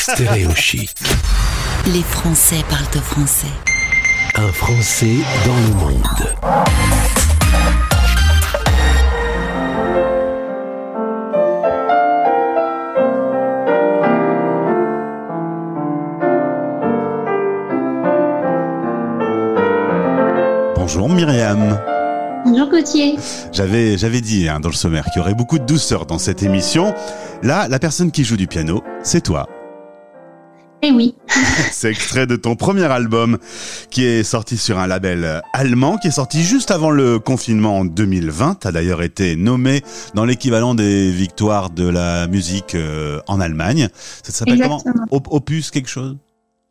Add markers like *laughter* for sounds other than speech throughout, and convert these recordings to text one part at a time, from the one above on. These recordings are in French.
Stéréo chic. Les Français parlent français. Un Français dans le monde. Bonjour Myriam. Bonjour Gauthier. J'avais, j'avais dit hein, dans le sommaire qu'il y aurait beaucoup de douceur dans cette émission. Là, la personne qui joue du piano, c'est toi. Eh oui. *laughs* C'est extrait de ton premier album qui est sorti sur un label allemand, qui est sorti juste avant le confinement en 2020. T'as d'ailleurs été nommé dans l'équivalent des victoires de la musique euh, en Allemagne. Ça s'appelle comment? Op- Opus quelque chose?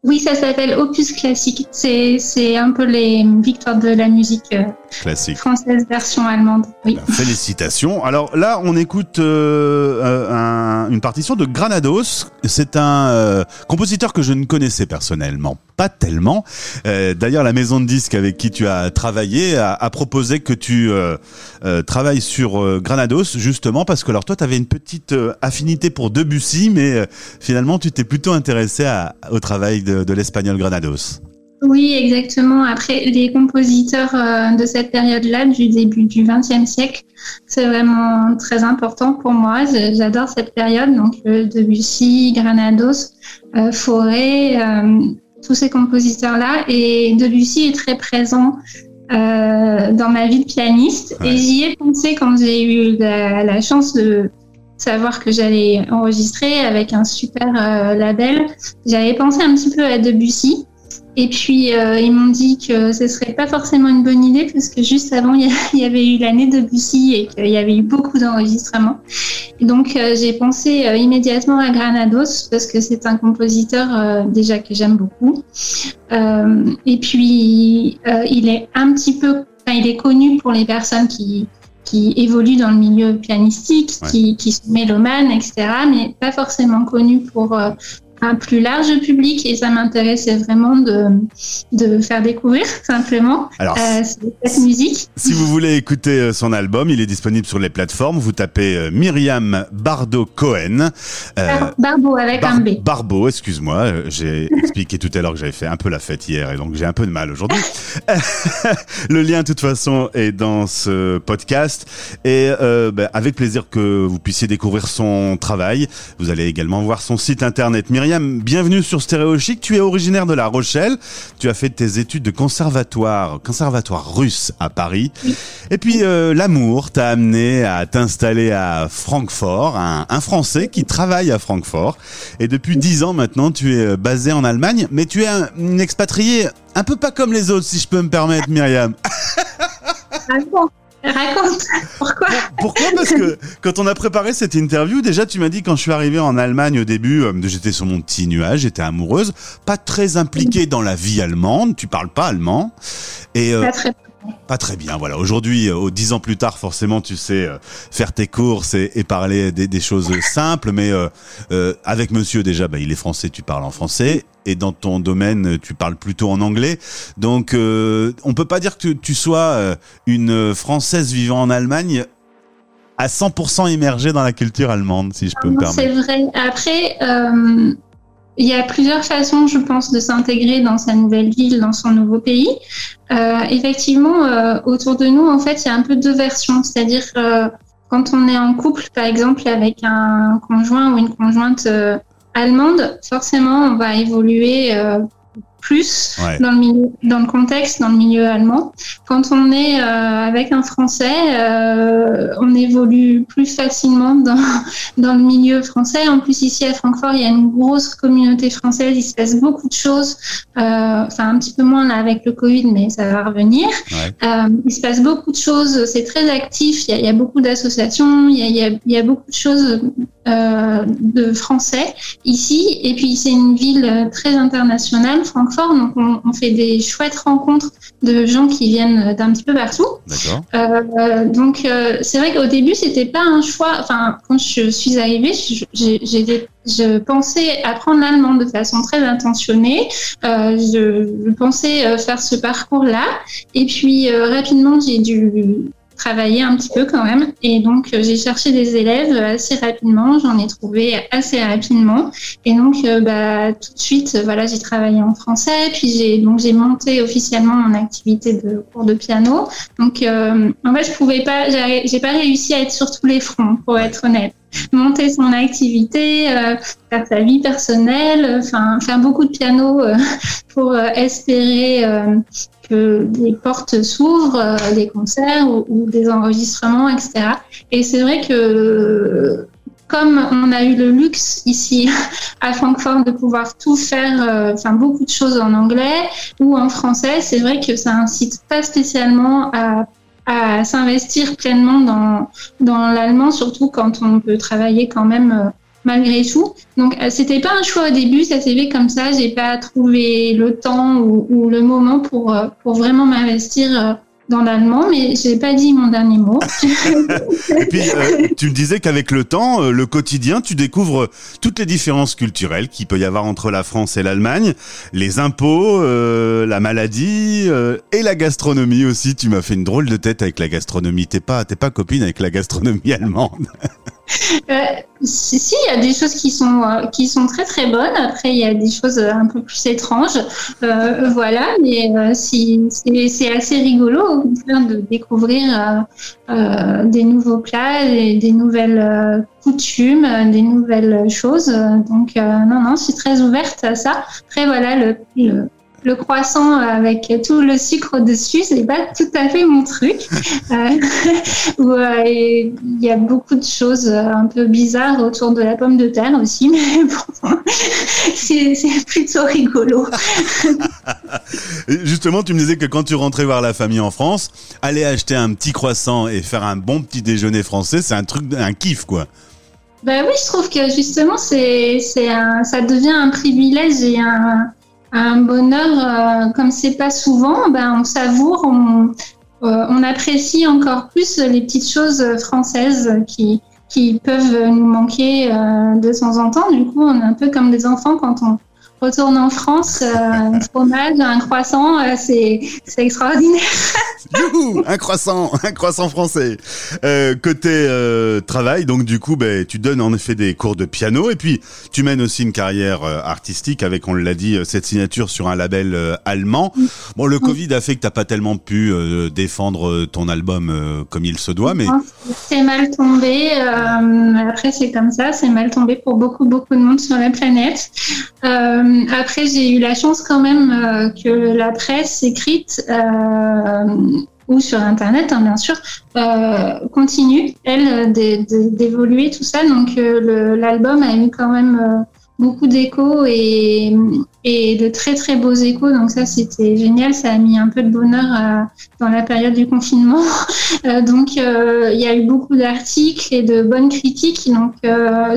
Oui, ça s'appelle Opus Classique. C'est, c'est un peu les victoires de la musique euh, Classique. française version allemande. Oui. Ben, Félicitations. Alors là, on écoute euh, euh, un- une partition de Granados. C'est un euh, compositeur que je ne connaissais personnellement pas tellement. Euh, D'ailleurs, la maison de disques avec qui tu as travaillé a, a proposé que tu travailles sur Granados justement parce que alors toi, tu avais une petite affinité pour Debussy, mais finalement, tu t'es plutôt intéressé à- au travail de, de l'espagnol Granados. Oui, exactement. Après, les compositeurs euh, de cette période-là, du début du XXe siècle, c'est vraiment très important pour moi. J'adore cette période. Donc, euh, Debussy, Granados, euh, Fauré, tous ces compositeurs-là. Et Debussy est très présent dans ma vie de pianiste. Ouais. Et j'y ai pensé quand j'ai eu la, la chance de savoir que j'allais enregistrer avec un super euh, label. J'avais pensé un petit peu à Debussy. Et puis, euh, ils m'ont dit que ce serait pas forcément une bonne idée parce que juste avant, il y *laughs* avait eu l'année de Debussy et qu'il y avait eu beaucoup d'enregistrements. Donc, euh, j'ai pensé immédiatement à Granados parce que c'est un compositeur déjà que j'aime beaucoup. Et puis, il est un petit peu, il est connu pour les personnes qui qui évoluent dans le milieu pianistique, Ouais. qui, qui sont mélomanes, etc., mais pas forcément connu pour euh, un plus large public et ça m'intéressait vraiment de, de faire découvrir *laughs* simplement Alors, euh, cette musique. Si vous voulez écouter euh, son album, il est disponible sur les plateformes. Vous tapez euh, Myriam Bardo Cohen. Euh, Bar- Barbeau avec Bar- un B. Barbeau, excuse-moi. J'ai *laughs* expliqué tout à l'heure que j'avais fait un peu la fête hier et donc j'ai un peu de mal aujourd'hui. *laughs* Le lien, de toute façon, est dans ce podcast et euh, ben, avec plaisir que vous puissiez découvrir son travail. Vous allez également voir son site internet. Myriam, bienvenue sur Stéréo Chic. Tu es originaire de La Rochelle. Tu as fait tes études de conservatoire, conservatoire russe à Paris. Oui. Et puis euh, l'amour t'a amené à t'installer à Francfort, un, un Français qui travaille à Francfort. Et depuis dix ans maintenant, tu es euh, basé en Allemagne, mais tu es un, une expatriée un peu pas comme les autres, si je peux me permettre, Myriam. *laughs* Raconte, raconte. Pourquoi? Parce que quand on a préparé cette interview, déjà tu m'as dit quand je suis arrivé en Allemagne au début, euh, j'étais sur mon petit nuage, j'étais amoureuse, pas très impliquée dans la vie allemande, tu parles pas allemand. Et euh, Pas très Pas très bien, voilà. Aujourd'hui, euh, au dix ans plus tard, forcément, tu sais euh, faire tes courses et, et parler des, des choses simples, mais euh, euh, avec monsieur déjà, bah, il est français, tu parles en français, et dans ton domaine, tu parles plutôt en anglais. Donc, euh, on peut pas dire que tu, tu sois euh, une Française vivant en Allemagne à 100% immergée dans la culture allemande, si je peux me Non, C'est permettre. vrai. Après, euh, il y a plusieurs façons, je pense, de s'intégrer dans sa nouvelle ville, dans son nouveau pays. Euh, effectivement, euh, autour de nous, en fait, il y a un peu deux versions. C'est-à-dire, quand on est en couple, par exemple, avec un conjoint ou une conjointe allemande, forcément, on va évoluer plus Ouais. dans le milieu, dans le contexte, dans le milieu allemand. Quand on est euh, avec un Français, euh, on évolue plus facilement dans, *laughs* dans le milieu français. En plus, ici à Francfort, il y a une grosse communauté française. Il se passe beaucoup de choses. Euh, enfin, un petit peu moins là avec le Covid, mais ça va revenir. Ouais. Euh, il se passe beaucoup de choses. C'est très actif. Il y a, il y a beaucoup d'associations. Il il il y a beaucoup de choses euh, de français ici. Et puis, c'est une ville très internationale, Francfort. Donc, on, on fait des chouettes rencontres de gens qui viennent d'un petit peu partout. Euh, donc euh, c'est vrai qu'au début c'était pas un choix. Enfin quand je suis arrivée, je, j'ai- j'ai- je pensais apprendre l'allemand de façon très intentionnée. Je, je pensais faire ce parcours-là et puis rapidement j'ai dû travailler un petit peu quand même. Et donc, euh, j'ai cherché des élèves assez rapidement. J'en ai trouvé assez rapidement. Et donc, euh, bah, tout de suite, voilà, j'ai travaillé en français. Puis j'ai donc j'ai monté officiellement mon activité de cours de piano. Donc, euh, en fait, je pouvais pas, j'ai pas réussi à être sur tous les fronts, pour être honnête monter son activité, faire sa vie personnelle, enfin faire beaucoup de piano *laughs* pour espérer que des portes s'ouvrent, euh, des concerts ou, des enregistrements, etc. Et c'est vrai que comme on a eu le luxe ici *laughs* à Francfort de pouvoir tout faire, euh, enfin beaucoup de choses en anglais ou en français, c'est vrai que ça incite pas spécialement à, à s'investir pleinement dans, dans l'allemand, surtout quand on peut travailler quand même euh, malgré tout. Donc, euh, c'était pas un choix au début, ça s'est fait comme ça. J'ai pas trouvé le temps ou, le moment pour, euh, pour vraiment m'investir dans l'allemand, mais je n'ai pas dit mon dernier mot. *laughs* Et puis, tu me disais qu'avec le temps, le quotidien, tu découvres toutes les différences culturelles qu'il peut y avoir entre la France et l'Allemagne, les impôts, la maladie et la gastronomie aussi. Tu m'as fait une drôle de tête avec la gastronomie. T'es pas, t'es pas copine avec la gastronomie allemande. *laughs* Euh, si, il y a des choses qui sont euh, qui sont très très bonnes. Après, il y a des choses un peu plus étranges. Euh, voilà, mais c'est assez rigolo de découvrir des nouveaux plats, des, nouvelles coutumes, des nouvelles choses. Donc non, non, je suis très ouverte à ça. Après, voilà, le croissant avec tout le sucre dessus, c'est pas tout à fait mon truc. Euh, *laughs* euh, il y a beaucoup de choses un peu bizarres autour de la pomme de terre aussi, mais *laughs* bon, *laughs* c'est plutôt rigolo. Justement, tu me disais que quand tu rentrais voir la famille en France, aller acheter un petit croissant et faire un bon petit déjeuner français, c'est un truc, un kiff, quoi. Ben oui, je trouve que justement, c'est, ça devient un privilège et un, un bonheur euh, comme c'est pas souvent, ben on savoure, on, euh, on apprécie encore plus les petites choses françaises qui, qui peuvent nous manquer euh, de temps en temps. Du coup, on est un peu comme des enfants quand on retourne en France, euh, un fromage, un croissant, euh, c'est extraordinaire. *laughs* Youhou, un croissant, un croissant français. Euh, côté euh, travail, donc du coup, ben, tu donnes en effet des cours de piano et puis tu mènes aussi une carrière euh, artistique avec, on l'a dit, cette signature sur un label allemand. Bon, le Covid a fait que t'as pas tellement pu défendre ton album comme il se doit, mais c'est mal tombé. après, c'est comme ça, c'est mal tombé pour beaucoup beaucoup de monde sur la planète. Après, j'ai eu la chance quand même que la presse écrite ou sur Internet, hein, bien sûr, continue, elle, d'évoluer tout ça. Donc, l'album a eu quand même beaucoup d'échos et, et, de très très beaux échos. Donc ça, c'était génial. Ça a mis un peu de bonheur dans la période du confinement. *laughs* donc il y a eu beaucoup d'articles et de bonnes critiques. Donc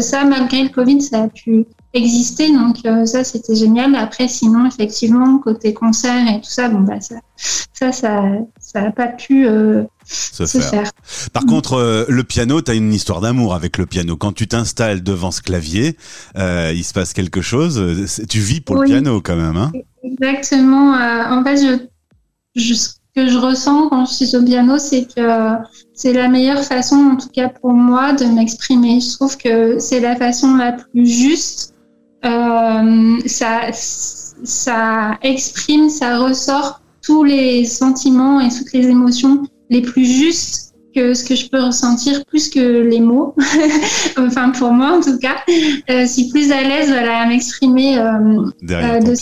ça, malgré le Covid, ça a pu exister. Donc euh, ça, c'était génial. Après, sinon, effectivement, côté concert et tout ça, bon bah ça, ça, ça, ça a pas pu euh, se, faire. Par contre, euh, le piano, tu as une histoire d'amour avec le piano. Quand tu t'installes devant ce clavier, il se passe quelque chose. Tu vis pour le piano quand même, hein Exactement. en fait, je, que je ressens quand je suis au piano, c'est que c'est la meilleure façon, en tout cas pour moi, de m'exprimer. Je trouve que c'est la façon la plus juste ça, ça exprime, ça ressort tous les sentiments et toutes les émotions les plus justes que ce que je peux ressentir plus que les mots. *laughs* enfin, pour moi, en tout cas. Euh, je suis plus à l'aise voilà, à m'exprimer euh, euh de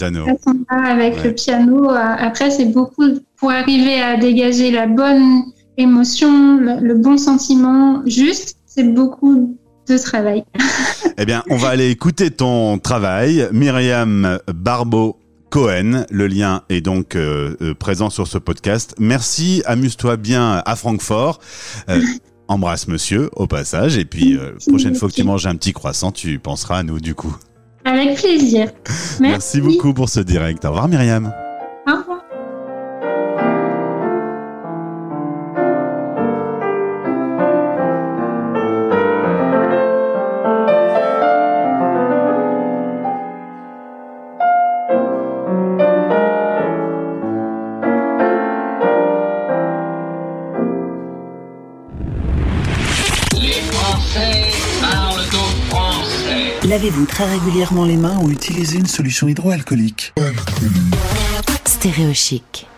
avec le piano. Après, c'est beaucoup pour arriver à dégager la bonne émotion, le bon sentiment juste. C'est beaucoup de travail. *laughs* eh bien, on va aller écouter ton travail. Myriam Barbeau Cohen. Le lien est donc euh, euh, présent sur ce podcast. Merci, amuse-toi bien à Francfort. Euh, *laughs* embrasse monsieur au passage. Et puis, prochaine fois que tu manges un petit croissant, tu penseras à nous du coup. Avec plaisir. *laughs* Merci, Merci beaucoup pour ce direct. Au revoir Myriam. Lavez-vous très régulièrement les mains ou utilisez une solution hydroalcoolique? Stéréochic.